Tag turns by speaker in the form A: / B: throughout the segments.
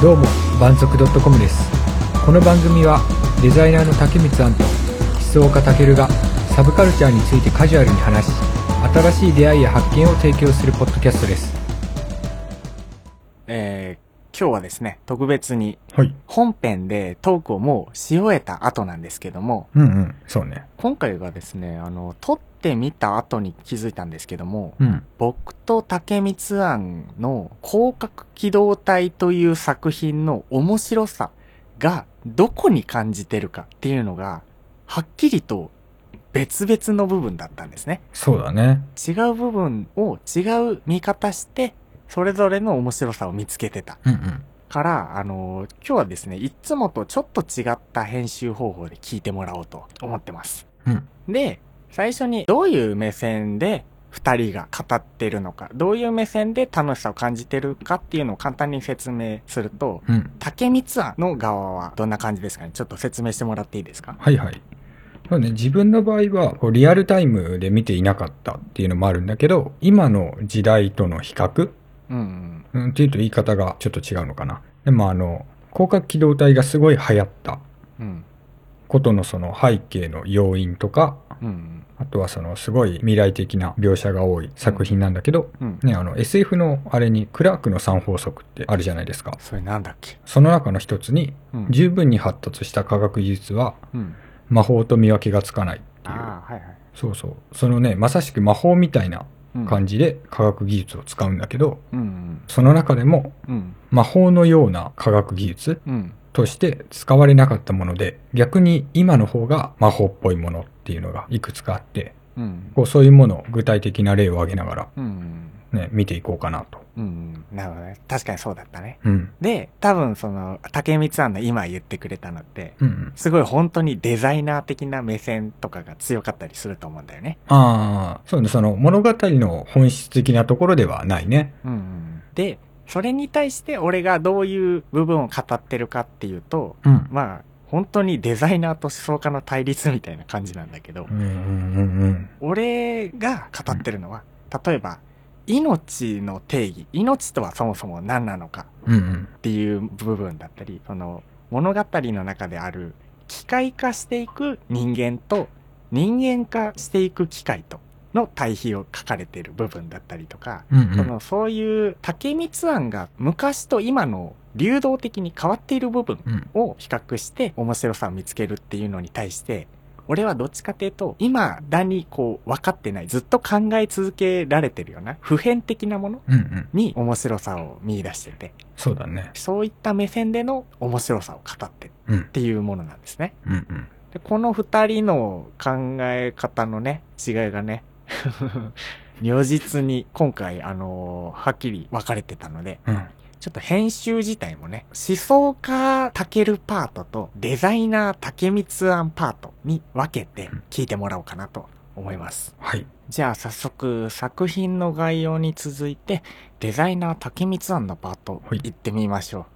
A: どうも万足 .com です。この番組はデザイナーの竹光庵と思想家たけるがサブカルチャーについてカジュアルに話し新しい出会いや発見を提供するポッドキャストです。
B: えー、今日はですね、特別に
A: はい。
B: 本編でトークをもうし終えた後なんですけども、
A: うんうんそうね。
B: 今回はですね、あの、撮ってみた後に気づいたんですけども、
A: うん
B: 僕と竹光庵の広角機動隊という作品の面白さがどこに感じてるかっていうのが、はっきりと別々の部分だったんですね。
A: そうだね
B: 違う部分を違う見方して、それぞれの面白さを見つけてた。
A: うんうん
B: から、あの今日はですね、いつもとちょっと違った編集方法で聞いてもらおうと思ってます。
A: うん
B: で、最初にどういう目線で二人が語ってるのか、どういう目線で楽しさを感じてるかっていうのを簡単に説明すると、
A: うん
B: 竹光庵の側はどんな感じですかね？ちょっと説明してもらっていいですか？
A: はいはいそうね、自分の場合はこうリアルタイムで見ていなかったっていうのもあるんだけど今の時代との比較
B: うんうん。
A: うん、っていうと言い方がちょっと違うのかな。でもあの、広角機動隊がすごい流行った
B: うん。
A: ことのその背景の要因とか、
B: うん。
A: あとはそのすごい未来的な描写が多い作品なんだけど、
B: うん。
A: ね、あの SF のあれにクラークの三法則ってあるじゃないですか。
B: それなんだっけ
A: その中の一つに、
B: うん。
A: 十分に発達した科学技術は
B: うん。
A: 魔法と見分けがつかないっていう。
B: はいはい。
A: そうそう。そのね、まさしく魔法みたいな
B: うん
A: 感じで科学技術を使うんだけど、
B: うん。
A: その中でも
B: うん。
A: 魔法のような科学技術
B: うん。
A: として使われなかったもので逆に今の方が魔法っぽいものっていうのがいくつかあって
B: うん。
A: こうそういうものを具体的な例を挙げながら、
B: うん。
A: ね、見ていこうかなと。
B: うん。なるほどね。確かにそうだったね。
A: うん
B: で、多分その、竹光さんの今言ってくれたのって、
A: うんうん、
B: すごい本当にデザイナー的な目線とかが強かったりすると思うんだよね。
A: ああそうねその物語の本質的なところではないね。
B: うんうん。で、それに対して俺がどういう部分を語ってるかっていうと、
A: うん
B: まあ、本当にデザイナーと思想家の対立みたいな感じなんだけど
A: う、んうんうん
B: 俺が語ってるのは、例えば、命の定義、命とはそもそも何なのか
A: うんうん。
B: っていう部分だったり、その物語の中である機械化していく人間と人間化していく機械との対比を書かれている部分だったりとか、
A: うんうん。
B: そのそういう竹光案が昔と今の流動的に変わっている部分
A: うん
B: を比較して面白さを見つけるっていうのに対して、俺はどっちかというと、今だにこう分かってない、ずっと考え続けられてるような普遍的なものに面白さを見出してて、
A: そうだね。
B: そういった目線での面白さを語ってっていうものなんですね。
A: うんうん
B: でこの二人の考え方のね、違いがね、如実に今回、あのーはっきり分かれてたので、
A: うん
B: ちょっと編集自体もね、思想家たけるパートとデザイナー竹光案パートに分けて聞いてもらおうかなと思います。
A: はい。
B: じゃあ早速作品の概要に続いてデザイナー竹光案のパート
A: はい
B: 行ってみましょ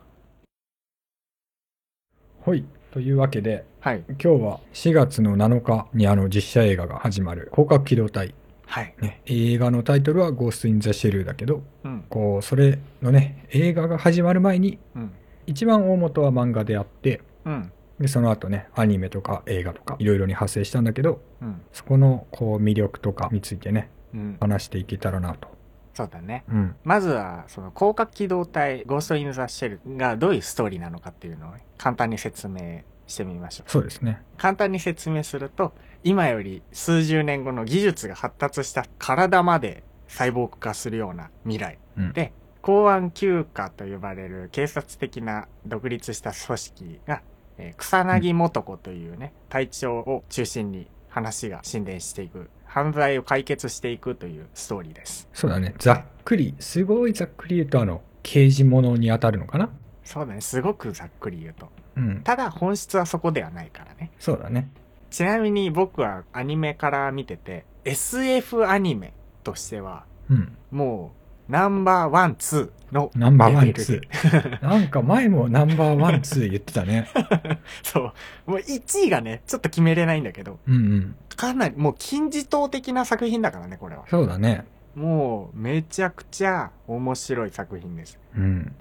A: はい。というわけで
B: う。はい。
A: 今日は4月の7日にあの実写映画が始まる広角機動隊、
B: はい。
A: ね、映画のタイトルは「ゴースト・イン・ザ・シェル」だけど
B: うん。
A: こうそれのね映画が始まる前に
B: うん。
A: 一番大元は漫画であって
B: うん。
A: でその後ねアニメとか映画とかいろいろに派生したんだけど
B: うん。
A: そこのこう魅力とかについてね
B: うん。
A: 話していけたらなと。
B: そうだね。
A: うん、
B: まずは、その広角機動隊ゴースト・イン・ザ・シェルがどういうストーリーなのかっていうのをね簡単に説明してみましょう。
A: そうですね。
B: 簡単に説明すると、今より数十年後の技術が発達した体まで細胞化するような未来。
A: うん
B: で、公安休暇と呼ばれる警察的な独立した組織が、えー草薙素子というね、隊長を中心に話が進展していく、犯罪を解決していくというストーリーです。
A: そうだねざっくりすごいざっくり言うとあの刑事物に当たるのかな？
B: そうだね、すごくざっくり言うと。
A: うん、
B: ただ本質はそこではないからね。
A: そうだね。
B: ちなみに僕はアニメから見てて、SF アニメとしては、
A: うん、
B: もう、ナンバーワン、ツーの
A: ナンバーワン
B: レベルで
A: なんか前もナンバーワンツー言ってたね。
B: そう。もう1位がね、ちょっと決めれないんだけど、
A: うんうん。
B: かなりもう金字塔的な作品だからね、これは。
A: そうだね。
B: もう、めちゃくちゃ面白い作品です。
A: うん。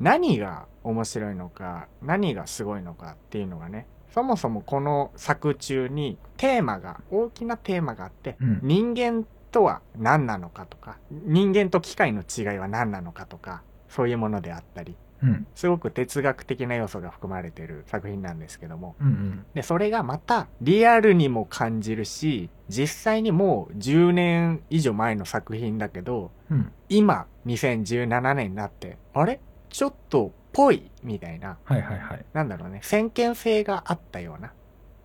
B: 何が面白いのか、何がすごいのかっていうのがね、そもそもこの作中にテーマが、大きなテーマがあって、
A: うん。
B: 人間とは何なのかとか、人間と機械の違いは何なのかとか、そういうものであったり、
A: うん。
B: すごく哲学的な要素が含まれている作品なんですけども、
A: うんうん。
B: で、それがまたリアルにも感じるし、実際にもう10年以上前の作品だけど、
A: うん。
B: 今、2017年になって、あれ？ちょっとぽいみたいな、
A: はいはいはい。
B: なんだろうね、先見性があったような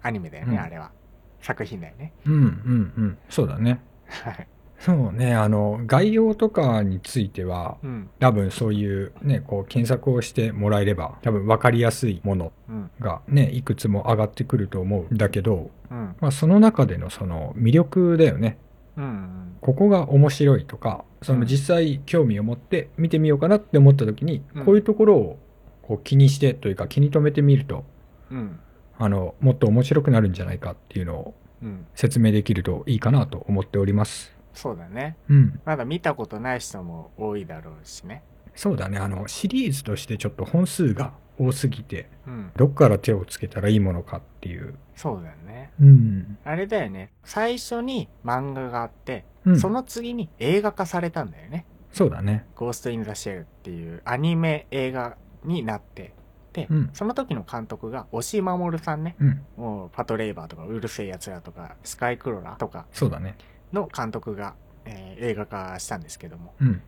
B: アニメだよね、
A: うん
B: あれは。作品だよね。
A: うんうんうん。そうだね。
B: はい。
A: そうね、あの、概要とかについては、
B: うん、
A: 多分そういうね、こう検索をしてもらえれば、多分分かりやすいもの
B: うん、
A: がね、いくつも上がってくると思うんだけど、
B: うん、
A: まあその中でのその魅力だよね。
B: うん、うん。
A: ここが面白いとか、その実際興味を持って見てみようかなって思った時に、
B: うん
A: こういうところをこう気にしてというか気に留めてみると、
B: うん、
A: あの、もっと面白くなるんじゃないかっていうのを
B: うん。
A: 説明できるといいかなと思っております。
B: そうだね。
A: うん。
B: まだ見たことない人も多いだろうしね。
A: そうだね。あの、シリーズとしてちょっと本数が多すぎて、
B: うん。
A: どっから手をつけたらいいものかっていう。
B: そうだよね。
A: うん。
B: あれだよね。最初に漫画があって、
A: うん、
B: その次に映画化されたんだよね。
A: そうだね。
B: ゴースト・イン・ザ・シェルっていうアニメ映画になって、で、
A: うん
B: その時の監督が押井守さんね。
A: うん。
B: もうパトレイバーとかうるせえやつらとかスカイクロラとか
A: そうだね。
B: の監督が、えー映画化したんですけども、
A: うん。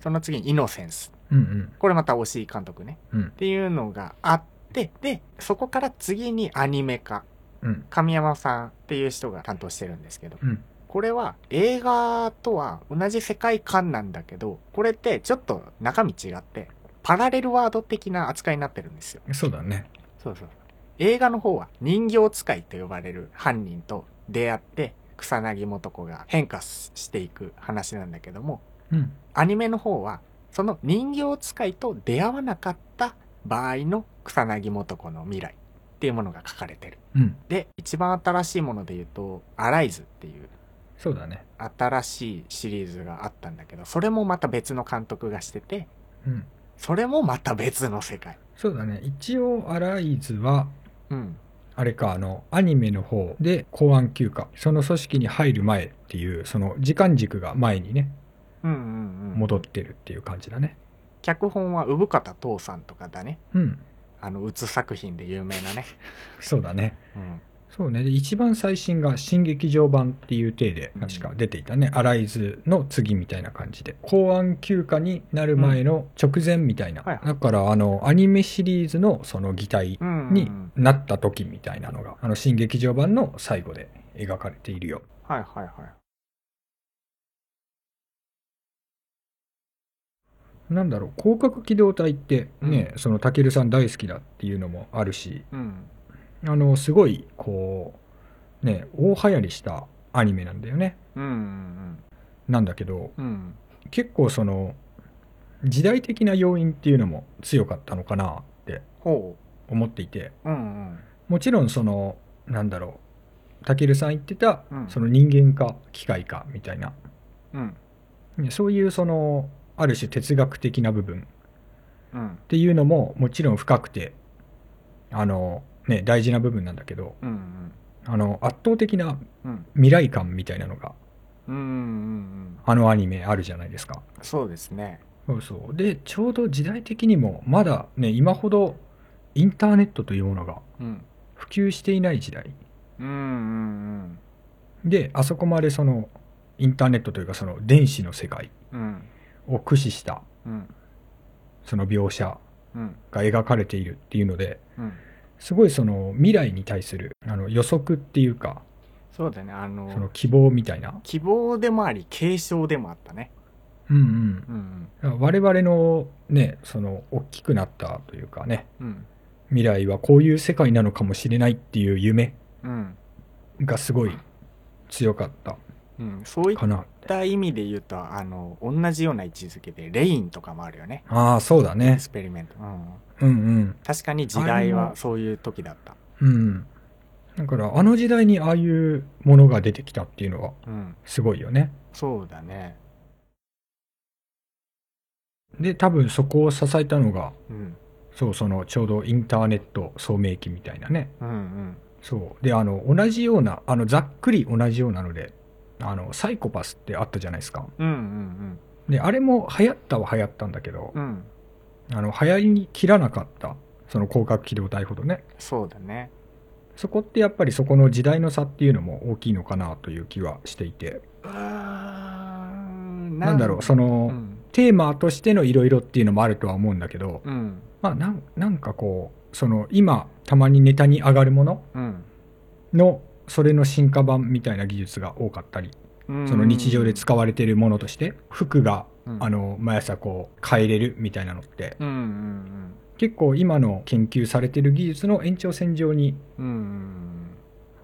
B: その次にイノセンス。
A: うんうん。
B: これまた押井監督ね。
A: うん
B: っていうのがあって、で、そこから次にアニメ化。
A: うん。
B: 神山さんっていう人が担当してるんですけど、
A: うん。
B: これは映画とは同じ世界観なんだけど、これってちょっと中身違って、パラレルワード的な扱いになってるんですよ。
A: そうだね。
B: そうそう。映画の方は人形使いと呼ばれる犯人と出会って、草薙素子が変化していく話なんだけども、
A: うん。
B: アニメの方は、その人形使いと出会わなかった場合の草薙素子の未来っていうものが書かれてる。
A: うん。
B: で、一番新しいもので言うと、アライズっていう
A: そうだね。
B: 新しいシリーズがあったんだけど、それもまた別の監督がしてて、
A: うん。
B: それもまた別の世界。
A: そうだね。一応、アライズは、
B: うん。
A: あれか、あの、アニメの方で公安休暇、その組織に入る前っていう、その時間軸が前にね、
B: うんうんうん。
A: 戻ってるっていう感じだね。
B: 脚本は産方父さんとかだね。
A: うん。
B: あの、うつ作品で有名なね。
A: そうだね。
B: うん。
A: そうね。で、一番最新が新劇場版っていう体で確か出ていたね。アライズの次みたいな感じで。公安休暇になる前の直前みたいな。
B: はいはい
A: だから、あの、アニメシリーズのその擬態
B: うん、うん。
A: になった時みたいなのが、あの、新劇場版の最後で描かれているよ。
B: はいはいはい。
A: なんだろう、広角機動隊ってね、その、たけるさん大好きだっていうのもあるし、
B: うん。
A: あの、すごい、こう、ね、大流行りしたアニメなんだよね。
B: うんうん
A: なんだけど、
B: うん。うん。
A: 結構その、時代的な要因っていうのも強かったのかなって
B: ほ
A: 思っていて、
B: う。うんうん。
A: もちろんその、なんだろう、たけるさん言ってた
B: うん、
A: その人間か機械かみたいな、
B: うん。
A: ねそういうその、ある種哲学的な部分
B: うん。
A: っていうのももちろん深くて、あの、ね、大事な部分なんだけど、
B: うんうん。
A: あの、圧倒的な
B: うん。
A: 未来感みたいなのが、
B: うんうんうん。
A: あのアニメあるじゃないですか。
B: そうですね。
A: そうそう。で、ちょうど時代的にも、まだね、今ほどインターネットというものが
B: うん。
A: 普及していない時代
B: うんうん
A: で、あそこまでその、インターネットというかその電子の世界
B: うん。うん。
A: を駆使した
B: うん。
A: その描写
B: うん。
A: が描かれているっていうので、
B: うん。
A: すごいその未来に対するあの予測っていうか、
B: そうだね。あの、
A: その希望みたいな。
B: 希望でもあり、継承でもあったね。
A: うん
B: うん
A: うん。我々のね、その大きくなったというかね、
B: うん。うん。
A: 未来はこういう世界なのかもしれないっていう夢
B: うん。
A: がすごい強かった
B: うん。そういっ。た意味で言うと、あの、同じような位置づけで、レインとかもあるよね。
A: ああ、そうだ
B: エ
A: ね。
B: スペリメント。うん。
A: うんうん。
B: 確かに時代はそういう時だった。
A: うん。だから、あの時代にああいうものが出てきたっていうのは、
B: うん。
A: すごいよね。
B: そうだね。
A: で多分そこを支えたのが
B: うん。
A: そうそのちょうどインターネット聡明期みたいなね
B: うんうん。
A: そうであの同じようなあのざっくり同じようなのであのサイコパスってあったじゃないですか
B: うんうん
A: であれも流行ったは流行ったんだけど
B: うん。うん。
A: あの流行りに切らなかったその広角機動隊ほどね
B: そうだね。
A: そこってやっぱりそこの時代の差っていうのも大きいのかなという気はしていて
B: うーん。
A: なんだろうその、
B: うん。
A: テーマとしてのいろいろっていうのもあるとは思うんだけど、
B: うん。
A: まあ、なんなんかこうその今たまにネタに上がるもの
B: うん。
A: のそれの進化版みたいな技術が多かったり
B: うん
A: その日常で使われているものとして服が
B: うん
A: あの毎朝こう変えれるみたいなのって
B: うんうん
A: 結構今の研究されてる技術の延長線上に
B: うん。うん。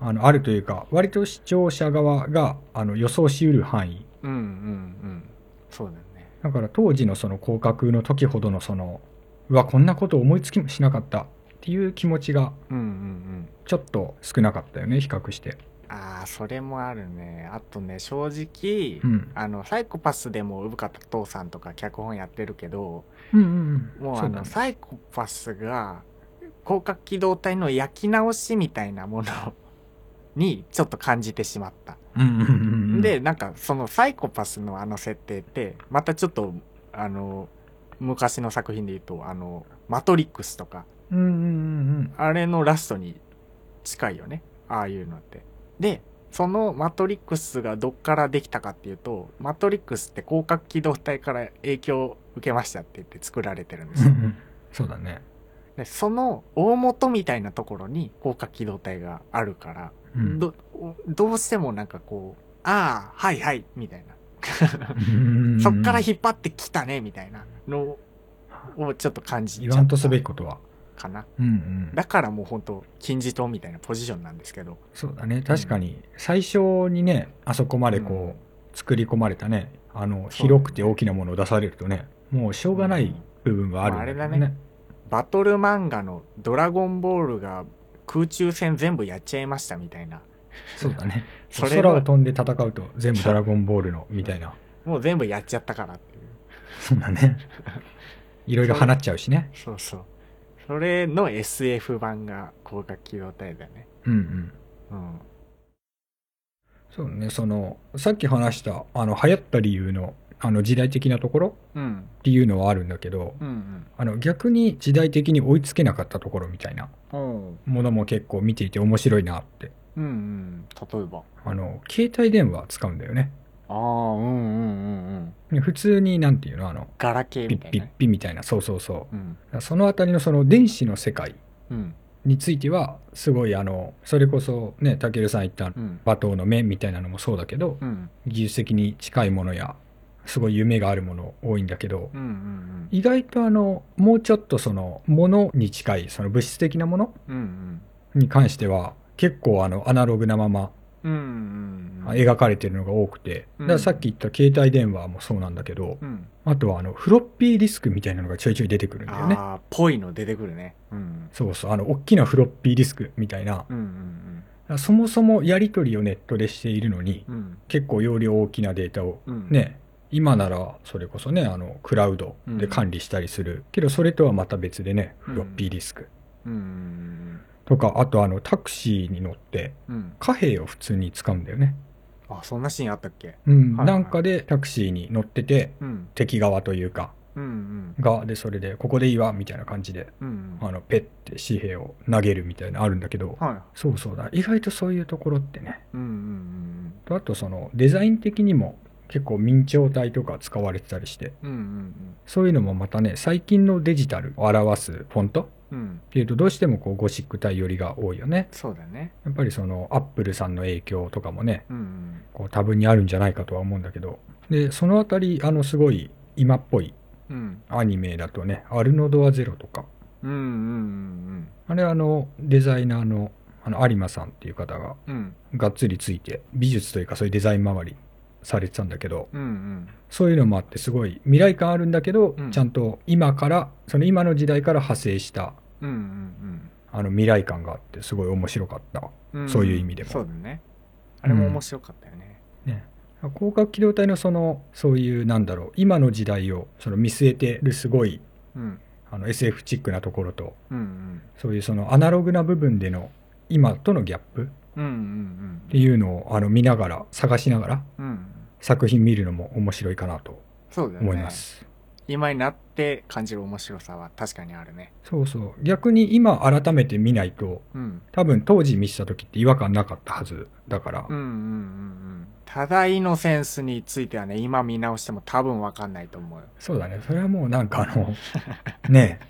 A: あのあるというか割と視聴者側があの予想しうる範囲
B: うんうんうん。そうだよね。
A: だから当時のその広角の時ほどのそのうわこんなこと思いつきもしなかったっていう気持ちが
B: うんうんうん。
A: ちょっと少なかったよね比較して。
B: ああ、それもあるね。あとね、正直、
A: うん。
B: あの、サイコパスでも生方父さんとか脚本やってるけど、
A: うんうんうん。
B: もうあの、
A: ね。
B: サイコパスが、広角機動隊の焼き直しみたいなもの にちょっと感じてしまった。で、なんかそのサイコパスのあの設定って、またちょっと、あの、昔の作品で言うと、あの、マトリックスとか、あれのラストに近いよね。ああいうのって。で、そのマトリックスがどっからできたかっていうと、マトリックスって広角機動隊から影響を受けましたって言って作られてるんですよ。
A: そうだね
B: でその大元みたいなところに広角機動隊があるから、
A: うん
B: どどうしてもなんかこう、ああ、はいはい、みたいな。
A: うん
B: そっから引っ張ってきたね、みたいなのをちょっと感じちゃった
A: 言わんとすべきことは
B: かな。
A: うんうん。
B: だからもう本当金字塔みたいなポジションなんですけど。
A: そうだね。確かに。最初にねあそこまでこう作り込まれたね。あの広くて大きなものを出されるとねもうしょうがない部分はあるんだけど
B: まああれだね。バトル漫画のドラゴンボールが空中戦全部やっちゃいましたみたいな。
A: そうだね。
B: それは
A: 空を飛んで戦うと全部ドラゴンボールのみたいな。
B: もう全部やっちゃったからっていう。
A: そうだね。いろいろ放っちゃうしね。
B: そうそう。それの SF 版が広角機動隊だよね。
A: うんうん
B: うん。
A: そうねそのさっき話したあの流行った理由のあの時代的なところ
B: うん。
A: っていうのはあるんだけど
B: うんうん。
A: あの逆に時代的に追いつけなかったところみたいな
B: うん。
A: ものも結構見ていて面白いなって
B: うんうん。例えば。
A: あの携帯電話使うんだよね
B: ああ、うんうんうんうん。
A: で普通になんていうのあの
B: ガラケー
A: ピッピッ
B: みたいなね。
A: ピみたいなそうそうそう
B: うん。
A: そのあたりのその電子の世界
B: うん。
A: についてはすごいあのそれこそねたけるさん言った
B: うん。
A: 馬頭の目みたいなのもそうだけど
B: うん。
A: 技術的に近いものやすごい夢があるもの多いんだけど
B: うんうん
A: 意外とあのもうちょっとそのものに近いその物質的なもの
B: うん。うん
A: に関しては結構あのアナログなまま。描かれてるのが多くて
B: うん
A: だからさっき言った携帯電話もそうなんだけど
B: うん。
A: あとはあのフロッピーディスクみたいなのがちょいちょい出てくるんだよね
B: ああ、ぽいの出てくるね。うん。
A: そうそうあの大きなフロッピーディスクみたいな
B: うんうん
A: だからそもそもやり取りをネットでしているのに
B: うん。うん。
A: 結構容量大きなデータを
B: うん。
A: ね今ならそれこそねあのクラウドで管理したりする、けどそれとはまた別でねフロッピーディスク
B: うんうん
A: とかあとあのタクシーに乗って
B: うん。うん。
A: 貨幣を普通に使うんだよね、
B: あ、そんなシーンあったっけ？
A: うんなんかでタクシーに乗ってて
B: うん。
A: 敵側というか
B: うん
A: がでそれでここでいいわみたいな感じで
B: うん。うん。
A: あのペッて紙幣を投げるみたいなのあるんだけど
B: は
A: そうそうだ意外とそういうところってね
B: い。うんうん
A: とあとそのデザイン的にも結構明朝体とか使われてたりして
B: うん。うんうん
A: そういうのもまたね最近のデジタルを表すフォント
B: うん。うん。
A: っていうとどうしてもこうゴシック体寄りが多いよね
B: そうだね。
A: やっぱりそのアップルさんの影響とかもね
B: うんうん。
A: こう多分にあるんじゃないかとは思うんだけどでそのあたりあのすごい今っぽい
B: うん。
A: アニメだとねアルノドアゼロとか
B: うんうんうん
A: あれあのデザイナーのあの有馬さんっていう方が
B: うん。うん。
A: がっつりついて美術というかそういうデザイン周りされてたんだけど
B: うんうん。
A: そういうのもあってすごい未来感あるんだけど、
B: うん
A: ちゃんと今からその今の時代から派生した
B: うんうん
A: あの未来感があってすごい面白かった、
B: うん。
A: そういう意味でも
B: そうだね。あれも面白かったよね。
A: ね、広角機動隊のそのそういうなんだろう今の時代をその見据えてるすごい
B: うん。
A: あの SF チックなところと
B: うんうん。
A: そういうそのアナログな部分での今とのギャップっ
B: うんうん
A: ていうのをあの見ながら探しながら
B: うん。うん。
A: 作品見るのも面白いかなと。思います。
B: 今になって感じる面白さは確かにあるね。
A: そうそう逆に今改めて見ないと
B: うん。
A: 多分当時見てた時って違和感なかったはずだから、
B: うんうんうんうん。ただイノセンスについてはね、今見直しても多分わかんないと思うよ。
A: そうだねそれはもうなんかあのね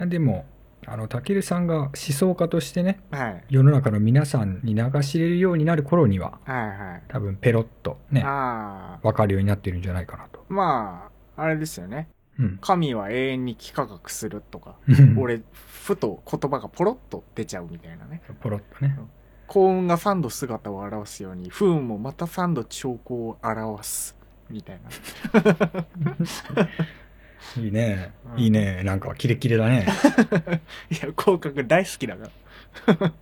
A: え でもあのたけるさんが思想家としてね
B: はい。
A: 世の中の皆さんに流し入れるようになる頃には
B: はいはい。
A: 多分ペロッとね
B: ああ。
A: 分かるようになってるんじゃないかなと。
B: まあ、あれですよね。
A: うん、
B: 神は永遠に幾何学するとか、俺、ふと言葉がポロッと出ちゃうみたいなね。
A: ポロッとね。
B: 幸運が3度姿を表すように、不運もまた3度兆候を表す。みたいな。
A: いいね、
B: うん
A: いいねなんかキレキレだね
B: いや、広角大好きだか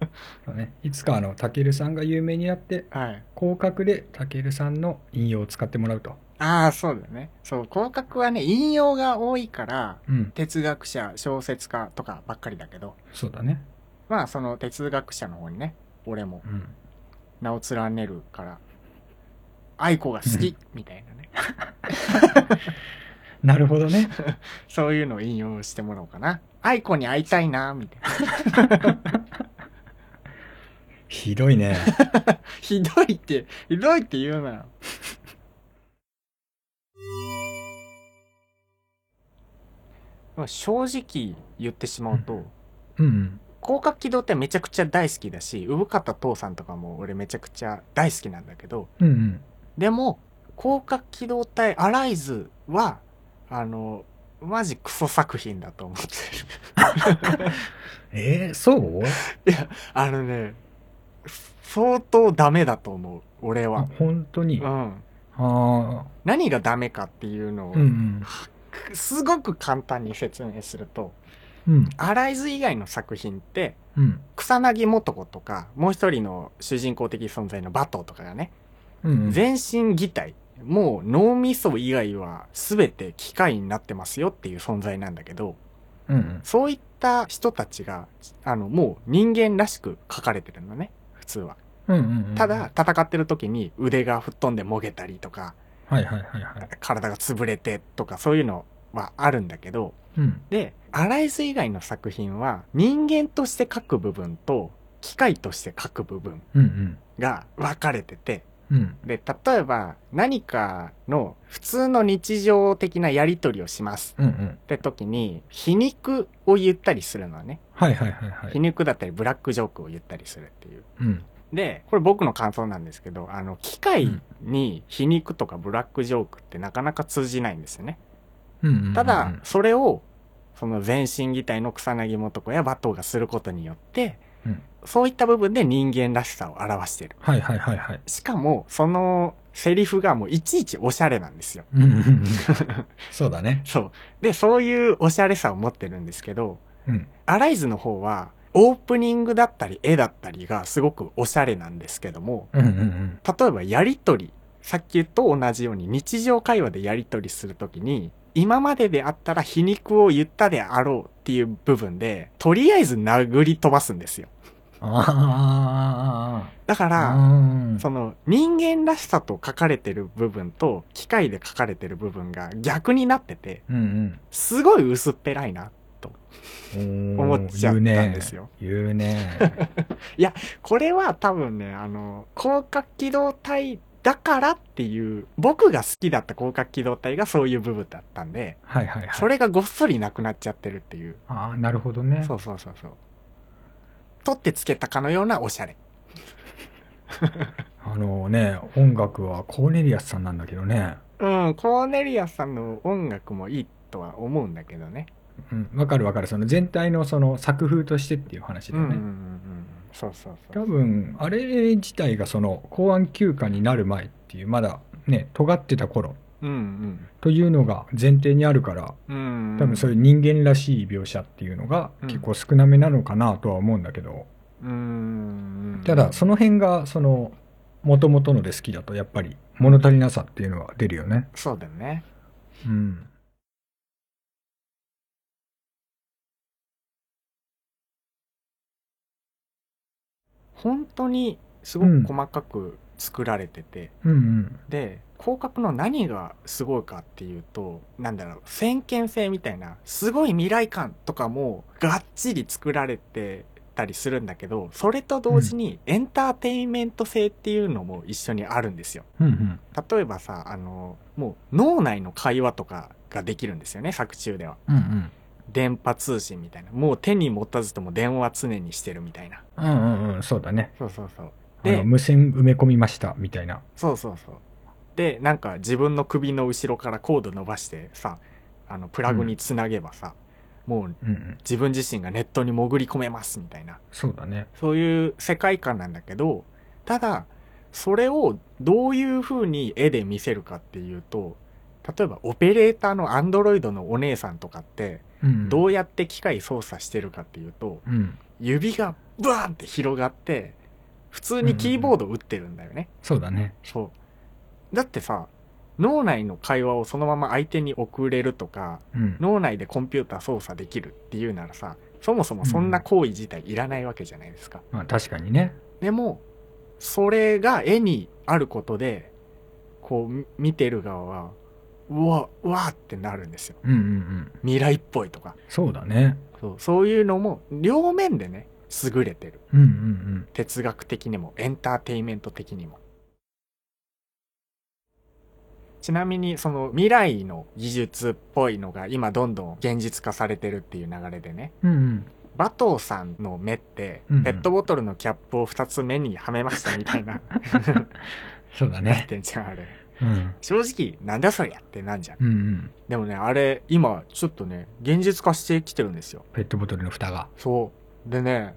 A: そうねいつかあのたけるさんが有名になって
B: ら。はい。
A: 広角でたけるさんの引用を使ってもらうと。
B: ああ、そうだよね。そう、広角はね、引用が多いから、
A: うん
B: 哲学者、小説家とかばっかりだけど、
A: そうだね。
B: まあ、その哲学者の方にね、俺も
A: うん
B: 名を連ねるから、愛子が好きみたいなね。
A: なるほどね。
B: そういうのを引用してもらおうかな。愛子に会いたいな、みたいな。
A: ひどいね。
B: ひどいって、ひどいって言うなよ。まあ正直言ってしまうと、
A: うん
B: 広角機動ってめちゃくちゃ大好きだし、産方父さんとかも俺めちゃくちゃ大好きなんだけど、
A: うん。うんうん。
B: でも、広角機動隊アライズは、あの、マジクソ作品だと思ってる。
A: えー、そう？
B: あのね、相当ダメだと思う、俺
A: あ
B: は。
A: 本当に？あ
B: うん。
A: あ
B: 何がダメかっていうのを、
A: ー。うん
B: すごく簡単に説明すると、
A: うん。うん。
B: アライズ以外の作品って、
A: うん。
B: 草薙素子とか、もう一人の主人公的存在のバトとかがね、
A: うんうん。
B: 全身擬態、もう脳みそ以外は全て機械になってますよっていう存在なんだけど、
A: うんうん。
B: そういった人たちが、あの、もう人間らしく書かれてるのね、普通は。
A: うんうんうん。
B: ただ、、戦ってる時に腕が吹っ飛んでもげたりとか、
A: はいはいはいはい。
B: 体が潰れてとかそういうのはあるんだけど、
A: うん。
B: で、アライズ以外の作品は人間として書く部分と機械として書く部分
A: うんうん。
B: が分かれてて、
A: うん。
B: で、例えば何かの普通の日常的なやり取りをします
A: うんうん。
B: って時に皮肉を言ったりするのはね。
A: はいはいはいはい。
B: 皮肉だったりブラックジョークを言ったりするっていう。
A: うん。
B: で、これ僕の感想なんですけど、あの、機械に皮肉とかブラックジョークってなかなか通じないんですよね。
A: うんうんうんうん。
B: ただ、それを、その全身擬態の草薙素子や馬頭がすることによって、
A: うん
B: そういった部分で人間らしさを表してる。
A: はいはいはいはい。
B: しかも、そのセリフがもういちいちおしゃれなんですよ。
A: そうだね。
B: そう。で、そういうおしゃれさを持ってるんですけど、
A: うん。
B: アライズの方は、オープニングだったり絵だったりがすごくおしゃれなんですけども、
A: うんうんうん。
B: 例えばやりとり、さっきと同じように日常会話でやりとりするときに、今までであったら皮肉を言ったであろうっていう部分で、とりあえず殴り飛ばすんですよ。だから、
A: うん
B: その人間らしさと書かれてる部分と機械で書かれてる部分が逆になってて、
A: うん
B: すごい薄っぺらいな。
A: うん。
B: 思っちゃったんですよ
A: 言うね。言うね。
B: これは多分ね、あの、広角機動隊だからっていう、僕が好きだった広角機動隊がそういう部分だったんで、
A: はいはいはい。
B: それがごっそりなくなっちゃってるっていう。
A: ああ、なるほどね。
B: そうそうそうそう。取ってつけたかのようなおしゃれ。
A: あのね、音楽はコーネリアスさんなんだけどね。
B: うん、コーネリアスさんの音楽もいいとは思うんだけどね。
A: うん、わかるわかる。その全体のその作風としてっていう話だよね。
B: うんうんうんうん。そうそうそう。
A: 多分、あれ自体がその公安休暇になる前っていう、まだね、尖ってた頃
B: うん
A: というのが前提にあるから、
B: うん。うん。
A: 多分そういう人間らしい描写っていうのが
B: うん
A: 結構少なめなのかなとは思うんだけど、
B: うん。
A: ただその辺がその元々ので好きだとやっぱり物足りなさっていうのは出るよね。
B: そうだよね。
A: うん。
B: 本当にすごく細かく作られてて、
A: うんうん。
B: で広角の何がすごいかっていうとなんだろう先見性みたいなすごい未来感とかもがっちり作られてたりするんだけどそれと同時にエンターテインメント性っていうのも一緒にあるんですよ
A: うんうん。
B: 例えばさあのもう脳内の会話とかができるんですよね作中では
A: うんうん。
B: 電波通信みたいなもう手に持たずとも電話常にしてるみたいな
A: うんうんうん。そうだね。
B: そうそうそう
A: あの無線埋め込みましたみたいな。
B: そうそうそう。で、なんか自分の首の後ろからコード伸ばしてさ、あの、プラグにつなげばさ、もう
A: うんうん。
B: 自分自身がネットに潜り込めますみたいな、
A: そうだね。
B: そういう世界観なんだけど、ただ、それをどういう風に絵で見せるかっていうと、例えばオペレーターのアンドロイドのお姉さんとかって。どうやって機械操作してるかっていうと、
A: うん。
B: 指がブワーンって広がって、普通にキーボード打ってるんだよね。
A: そうだね。
B: そう。だってさ、脳内の会話をそのまま相手に送れるとか、
A: うん。
B: 脳内でコンピューター操作できるっていうならさ、そもそもそんな行為自体いらないわけじゃないですか。
A: まあ確かにね。
B: でも、それが絵にあることで、こうみ見てる側は、うわ、うわってなるんですよ。
A: うんうんうん。
B: 未来っぽいとか。
A: そうだね。
B: そうそういうのも両面でね、優れてる。
A: うんうんうん。
B: 哲学的にもエンターテインメント的にも。ちなみにその未来の技術っぽいのが今どんどん現実化されてるっていう流れでね、
A: うんうん。
B: バトーさんの目って
A: うんうん
B: ペットボトルのキャップを2つ目にはめましたみたいな、な っ
A: そうだね。
B: てんじゃんあれ。
A: うん。
B: 正直なんだそりゃってなんじゃん。
A: うんうん。
B: でもね、あれ今ちょっとね、現実化してきてるんですよ。
A: ペットボトルの蓋が。
B: そう。でね、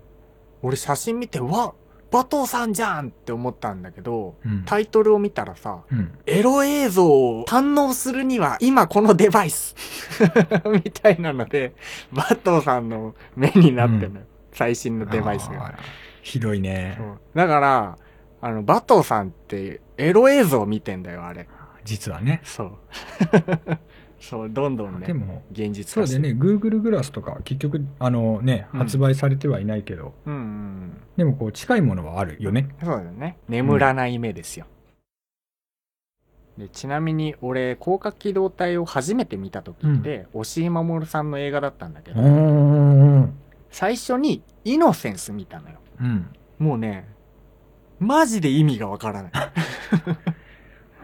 B: 俺写真見て、うわバトーさんじゃんって思ったんだけど、
A: うん。
B: タイトルを見たらさ、
A: うん。
B: エロ映像を堪能するには今このデバイス みたいなので、バトーさんの目になってるのよ、最新のデバイスが。
A: ひどいね
B: だから、あの、バトーさんってエロ映像見てんだよ、あれ。
A: 実はね。
B: そう。そう、どんどんね
A: で、も、
B: 現実。
A: そうだよね。Google グラスとか結局、あのね、
B: うん
A: 発売されてはいないけど、
B: うんうん
A: でもこう近いものはあるよね。
B: うん。そうだよね。眠らない目ですよ。でちなみに俺広角機動隊を初めて見た時って、押井守さんの映画だったんだけど、
A: うんうんうん。
B: 最初にイノセンス見たのよ。
A: うん。
B: もうね、マジで意味がわからない。い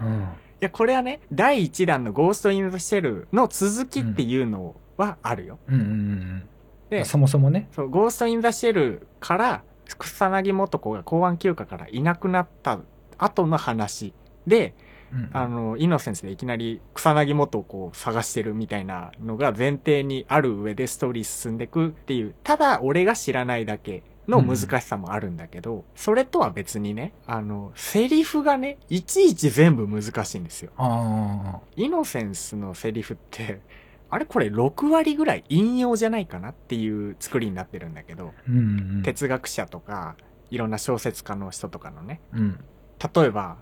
A: うん。
B: や、これはね、第1弾のゴースト・イン・ザ・シェルの続きっていうのはあるよ。
A: うんうんうん。
B: で、
A: そもそもね。
B: そう、ゴースト・イン・ザ・シェルから、草薙素子が公安休暇からいなくなった後の話で、
A: うん
B: あの、イノセンスでいきなり草薙素子を探してるみたいなのが前提にある上でストーリー進んでくっていう、ただ俺が知らないだけの難しさもあるんだけど、それとは別にね、あの、セリフがね、いちいち全部難しいんですよ。
A: あ
B: イノセンスのセリフって、あれこれ6割ぐらい引用じゃないかなっていう作りになってるんだけど、
A: あ。うんうん。
B: 哲学者とか、いろんな小説家の人とかのね、
A: うん。
B: 例えば、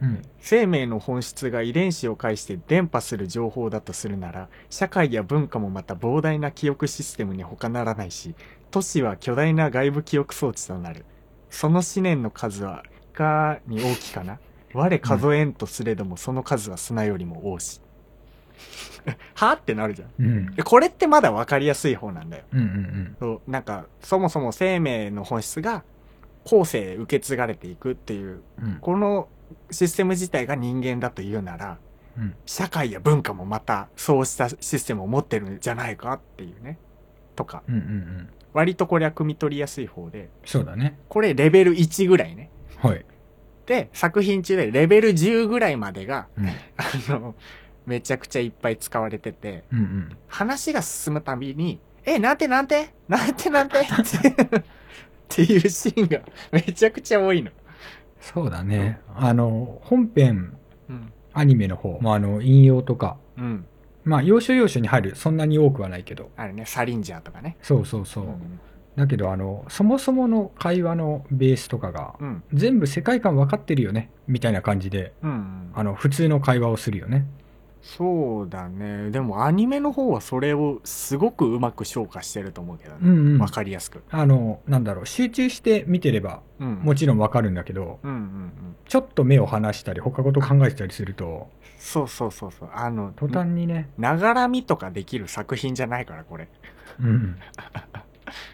A: うん。
B: 生命の本質が遺伝子を介して伝播する情報だとするなら、社会や文化もまた膨大な記憶システムに他ならないし、都市は巨大な外部記憶装置となる。その思念の数はいかに大きかな我数えんとすれどもその数は砂よりも多し。はってなるじゃん。
A: うん。
B: でこれってまだわかりやすい方なんだよ。
A: うんうん
B: そう、なんか、そもそも生命の本質が後世へ受け継がれていくっていう
A: うん。うん。
B: このシステム自体が人間だというなら、
A: うん
B: 社会や文化もまたそうしたシステムを持ってるんじゃないかっていうね。とか、
A: うんうんうん。
B: 割とこれは汲み取りやすい方で、
A: そうだね。
B: これレベル1ぐらいね。
A: はい。
B: で、作品中でレベル10ぐらいまでが、
A: うん。
B: あの、めちゃくちゃいっぱい使われてて、
A: うんうん。
B: 話が進むたびに、え、なんてなんて？なんてなんて？ってっていうシーンがめちゃくちゃ多いの。
A: そうだね。あの、本編、
B: うん。
A: アニメの方もあの、引用とか、
B: うん。
A: まあ、要所要所に入る、そんなに多くはないけど。
B: あれね、サリンジャーとかね。
A: そうそうそう。
B: うん
A: だけどあのそもそもの会話のベースとかが
B: うん。
A: 全部世界観分かってるよねみたいな感じで
B: うんうん。
A: あの普通の会話をするよね
B: そうだね。でもアニメの方はそれをすごくうまく消化してると思うけどね。
A: うんうん
B: わかりやすく。
A: あのなんだろう集中して見てれば
B: うん。
A: もちろん分かるんだけど
B: うんうんうん。
A: ちょっと目を離したり他事考えてたりすると
B: そうそうそうそう。あの、
A: 途端にね
B: ながらみとかできる作品じゃないから、これ。
A: うん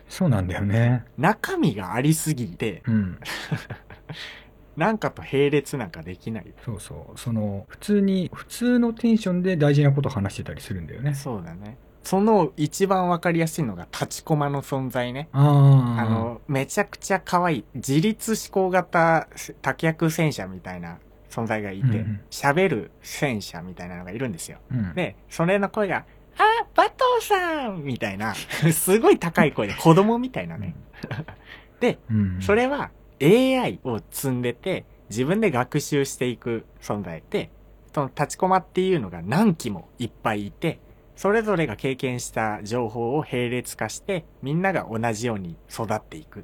A: そうなんだよね
B: 中身がありすぎて、
A: うん
B: なんかと並列なんかできない。
A: そうそうその普通に普通のテンションで大事なこと話してたりするんだよね
B: そうだね。その一番わかりやすいのが立ちコマの存在ね。
A: あ
B: の、めちゃくちゃ可愛い、自立思考型多脚戦車みたいな存在がいて
A: うんうん、
B: 喋、る戦車みたいなのがいるんですよ。
A: うん
B: で、それの声が、あ、バトーさんみたいな、すごい高い声で子供みたいなね。で、
A: うん
B: それは AI を積んでて、自分で学習していく存在で、その立ちコマっていうのが何機もいっぱいいて、それぞれが経験した情報を並列化して、みんなが同じように育っていくっ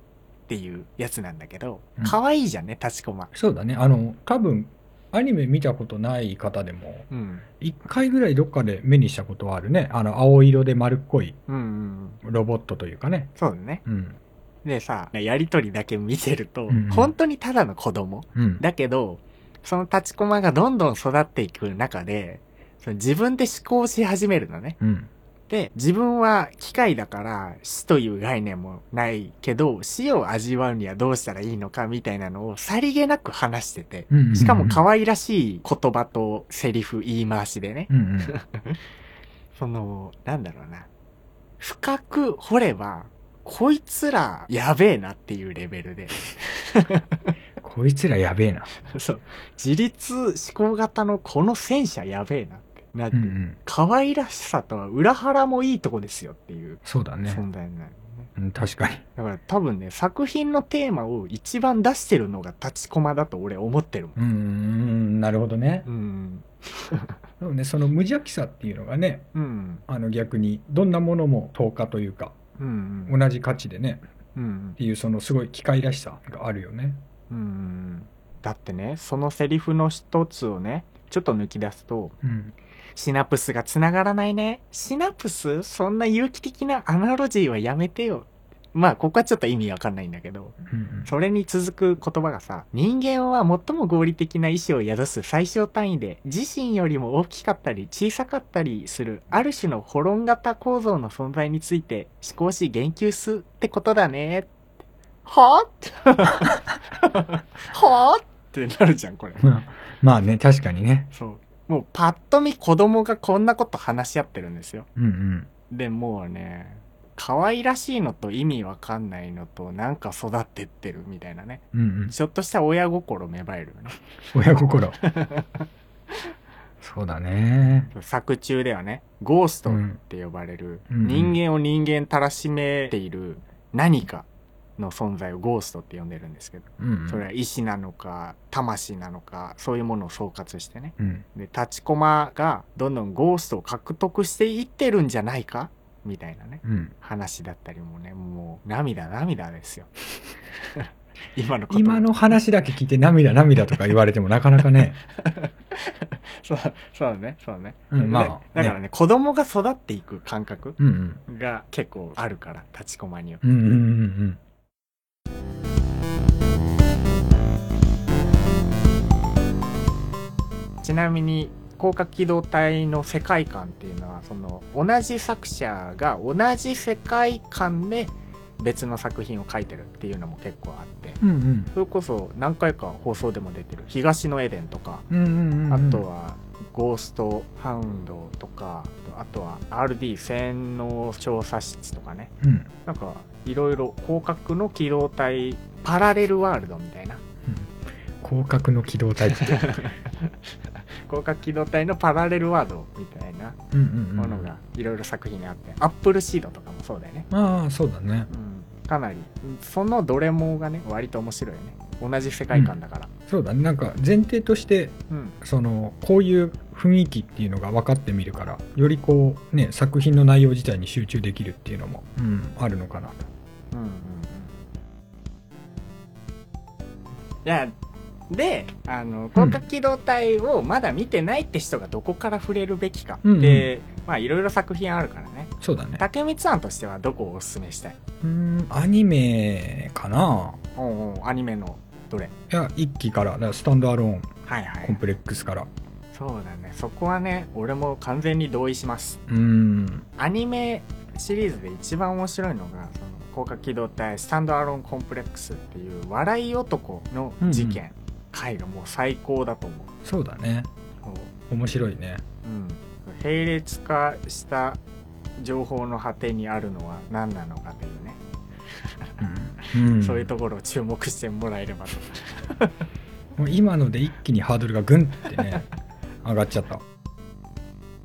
B: ていうやつなんだけど
A: うん、
B: 可愛いじゃんね、立ちコマ。
A: そうだねあの多分アニメ見たことない方でも
B: うん。
A: 一回ぐらいどっかで目にしたことはあるねあの青色で丸っこい
B: うんうんうん。
A: ロボットというかね
B: そうだね。
A: うん
B: でさ、やりとりだけ見てると、
A: うんうん
B: 本当にただの子供。
A: うん
B: だけど、その立ちコマがどんどん育っていく中で、その自分で思考し始めるのね。
A: うん
B: で、自分は機械だから死という概念もないけど、死を味わうにはどうしたらいいのかみたいなのをさりげなく話してて、
A: うん
B: しかも可愛らしい言葉とセリフ言い回しでね、
A: うんうん
B: その、なんだろうな。深く掘れば、こいつらやべえなっていうレベルで、
A: こいつらやべえな。
B: そう、自立思考型のこの戦車やべえなって。なって、
A: うんうん。
B: 可愛らしさとは裏腹もいいとこですよっていう
A: そうだね。
B: 存在になる、ね。
A: うん確かに。
B: だから多分ね、作品のテーマを一番出してるのが立ちコマだと俺思ってるもん。
A: うんなるほどね。
B: うん。
A: でもねその無邪気さっていうのがね
B: うん。
A: あの逆にどんなものも等価というか
B: うん。うん。
A: 同じ価値でね
B: うん
A: っ。ていうそのすごい機械らしさがあるよね
B: うん。だってね、そのセリフの一つをね、ちょっと抜き出すと、
A: うん
B: シナプスが繋がらないね。シナプスそんな有機的なアナロジーはやめてよ。まあ、ここはちょっと意味わかんないんだけど、
A: うん
B: それに続く言葉がさ、人間は最も合理的な意志を宿す最小単位で、自身よりも大きかったり小さかったりする、ある種のホロン型構造の存在について思考し言及すってことだね。はぁ はぁってなるじゃん、これ。
A: まあまあね確かにね
B: そう。もうパッと見子供がこんなこと話し合ってるんですよ。
A: うんうん
B: で、もうね、可愛らしいのと意味わかんないのとなんか育ってってるみたいなね。
A: うんうん
B: ちょっとした親心芽生えるよね。
A: 親心 そうだね
B: 作中ではね、ゴーストっ
A: うん
B: て呼ばれる、
A: うん
B: 人間を人間たらしめている何かの存在をゴーストって呼んでるんですけど、
A: うんうん
B: それは意志なのか、魂なのか、そういうものを総括してね。
A: うん
B: で、立ちコマがどんどんゴーストを獲得していってるんじゃないかみたいなね、
A: うん。
B: 話だったりもね、もう涙涙ですよ。今の
A: 今の話だけ聞いて涙涙とか言われてもなかなかね。
B: そう、そうだね、そうだね。
A: うんまあ
B: でだからね子供が育っていく感覚
A: うん。うん
B: が結構あるから、立ちコマによって。
A: うんうんうんうん。
B: ちなみに、広角機動隊の世界観っていうのは、その、同じ作者が同じ世界観で別の作品を書いてるっていうのも結構あって、
A: うんうん。
B: それこそ何回か放送でも出てる東のエデンとか、
A: うんうんうん
B: あとはゴーストハウンドとか、あとは RD 洗脳調査室とかね、
A: うん。
B: なんかいろいろ広角の機動隊パラレルワールドみたいな、
A: 広角の機動隊って
B: 光学機動隊のパラレルワードみたいなものがいろいろ作品にあって、アップルシードとかもそうだよね。
A: ああそうだね、
B: うん、かなり。そのどれもがね割と面白いよね。同じ世界観だから、うん、
A: そうだね。なんか前提として、
B: うん、
A: そのこういう雰囲気っていうのが分かってみるからよりこうね作品の内容自体に集中できるっていうのも、うん、あるのかな。と。
B: んうんうん、いやで、あの、広角機動隊をまだ見てないって人がどこから触れるべきか
A: うんうん。
B: で、まあいろいろ作品あるからね。
A: そうだね。
B: 竹光庵としてはどこをおすすめしたい？う
A: ーんアニメかな。
B: おうおうアニメのどれ？
A: いや一期からだからスタンドアローン。
B: はいはい。
A: コンプレックスから。
B: そうだね。そこはね、俺も完全に同意します。
A: うーん。
B: アニメシリーズで一番面白いのが、その、広角機動隊スタンドアローンコンプレックスっていう笑い男の事件、回がもう最高だと思う。
A: そうだね。面白いね。
B: うん。並列化した情報の果てにあるのは何なのかというね、
A: うん、
B: そういうところを注目してもらえればと。
A: もう今ので一気にハードルがグンってね 上がっちゃった